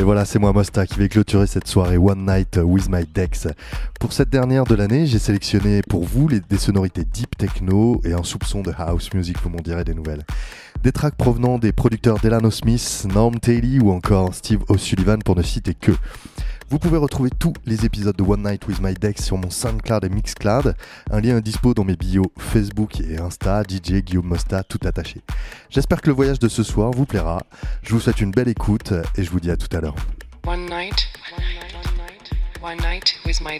Et voilà, c'est moi Mosta qui vais clôturer cette soirée One Night with My Dex. Pour cette dernière de l'année, j'ai sélectionné pour vous des sonorités deep techno et un soupçon de house music, comme on dirait des nouvelles. Des tracks provenant des producteurs Delano Smith, Norm Taylor ou encore Steve O'Sullivan pour ne citer que. Vous pouvez retrouver tous les épisodes de One Night with My Dex sur mon SoundCloud et Mixcloud. Un lien est dispo dans mes bios Facebook et Insta, DJ Guillaume Mosta, tout attaché. J'espère que le voyage de ce soir vous plaira. Je vous souhaite une belle écoute et je vous dis à tout à l'heure. One night, one night, one night, with my.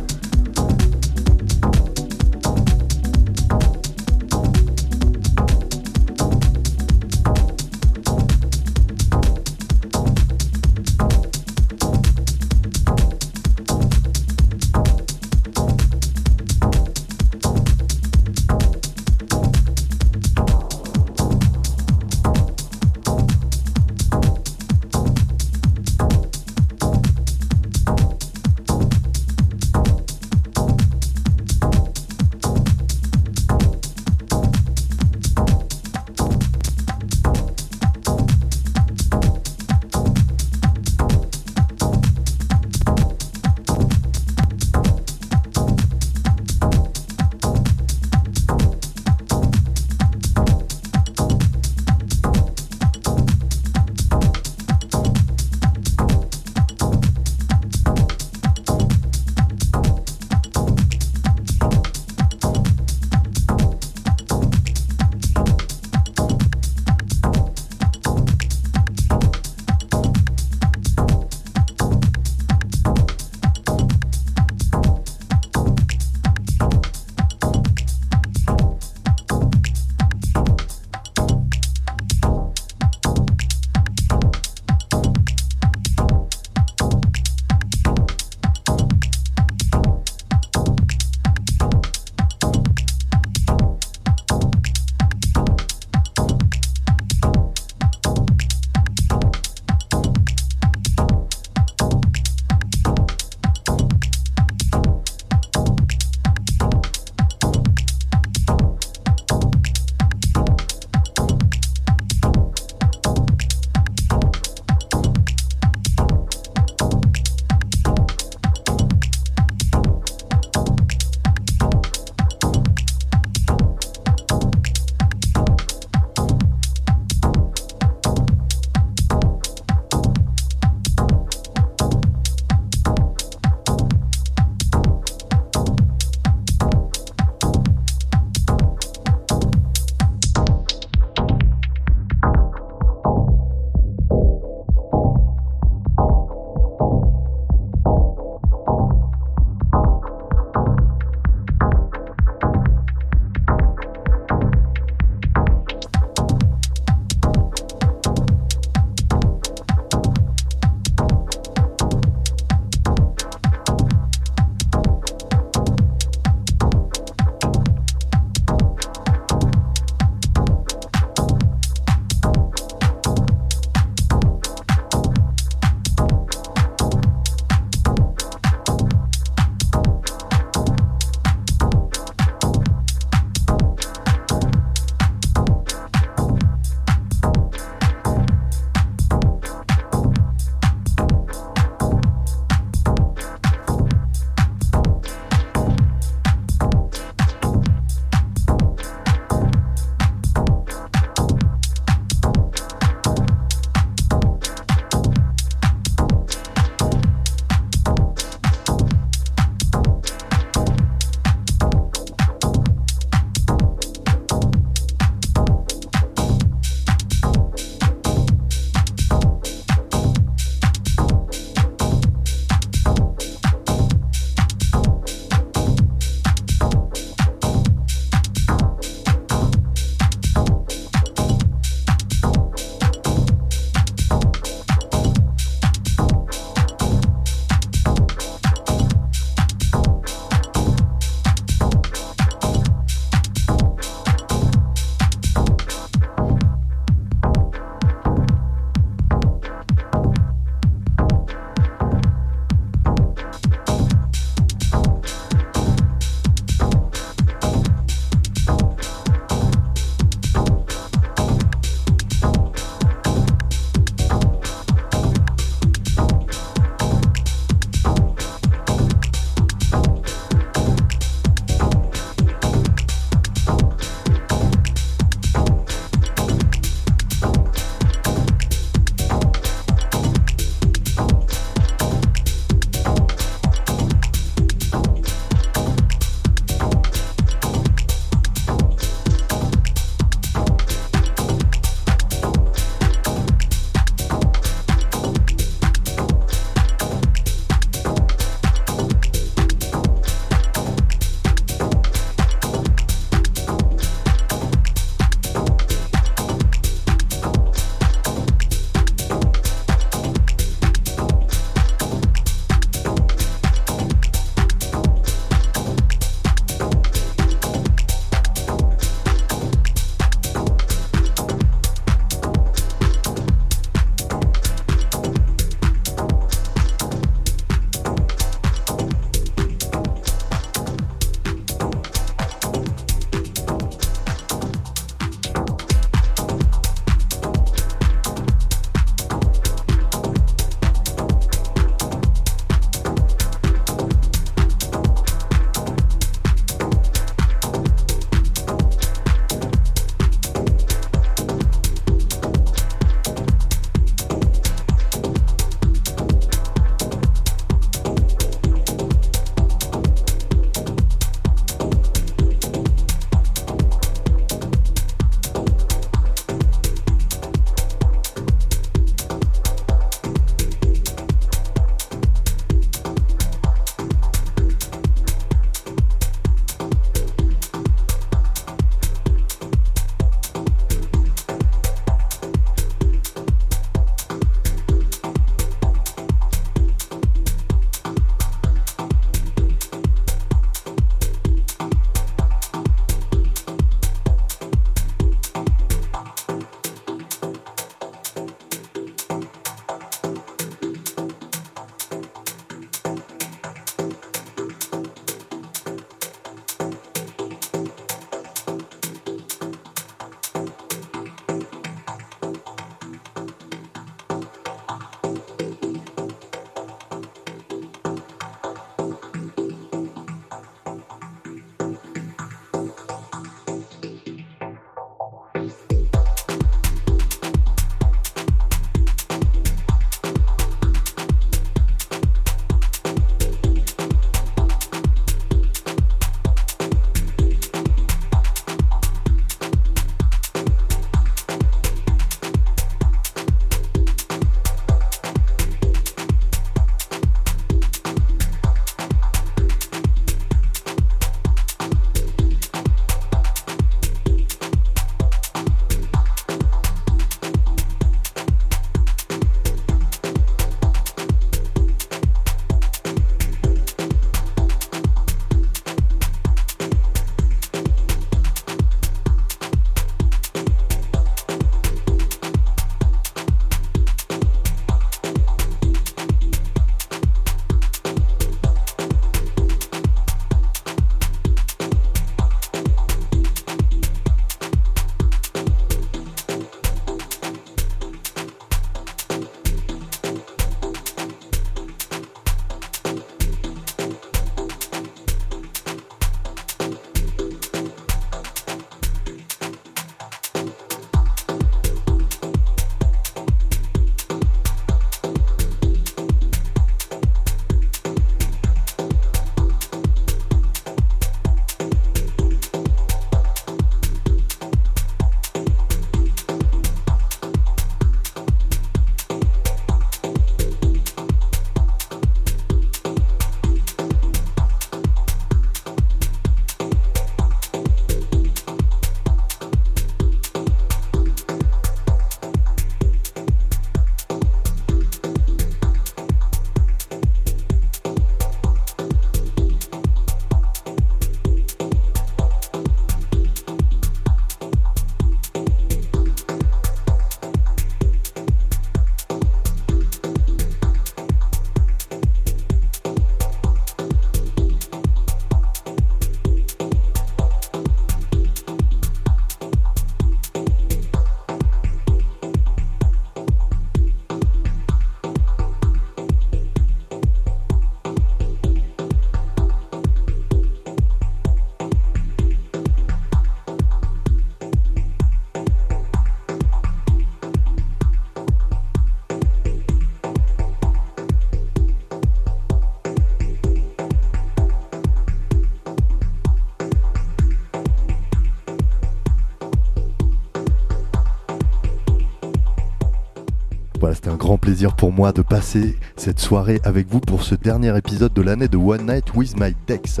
Plaisir pour moi de passer cette soirée avec vous pour ce dernier épisode de l'année de One Night with My Dex.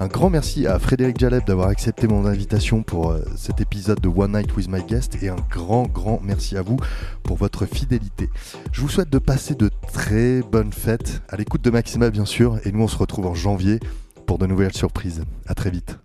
Un grand merci à Frédéric Jaleb d'avoir accepté mon invitation pour euh, cet épisode de One Night with My Guest et un grand, grand merci à vous pour votre fidélité. Je vous souhaite de passer de très bonnes fêtes à l'écoute de Maxima bien sûr et nous on se retrouve en janvier pour de nouvelles surprises. À très vite.